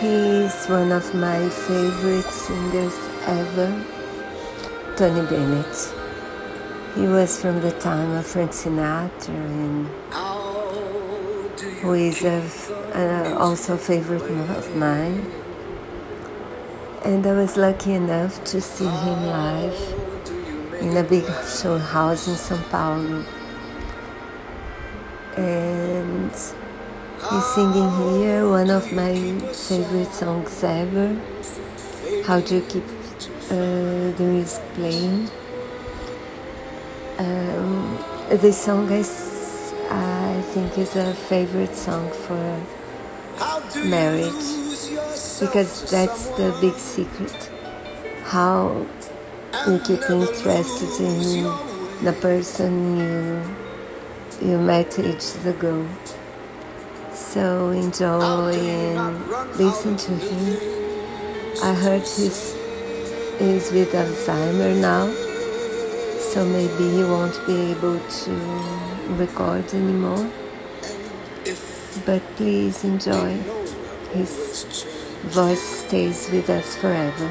He's one of my favorite singers ever, Tony Bennett. He was from the time of Frank Sinatra and who is a, uh, also a favorite of mine. And I was lucky enough to see him live in a big show house in São Paulo. And he's singing here one of my favorite songs ever. How do you keep uh, the music playing? Um, this song is, I think, is a favorite song for marriage because that's the big secret. How you keep interested in the person you you met ages ago. So enjoy and listen to him. I heard he's is with Alzheimer now, so maybe he won't be able to record anymore. But please enjoy. His voice stays with us forever.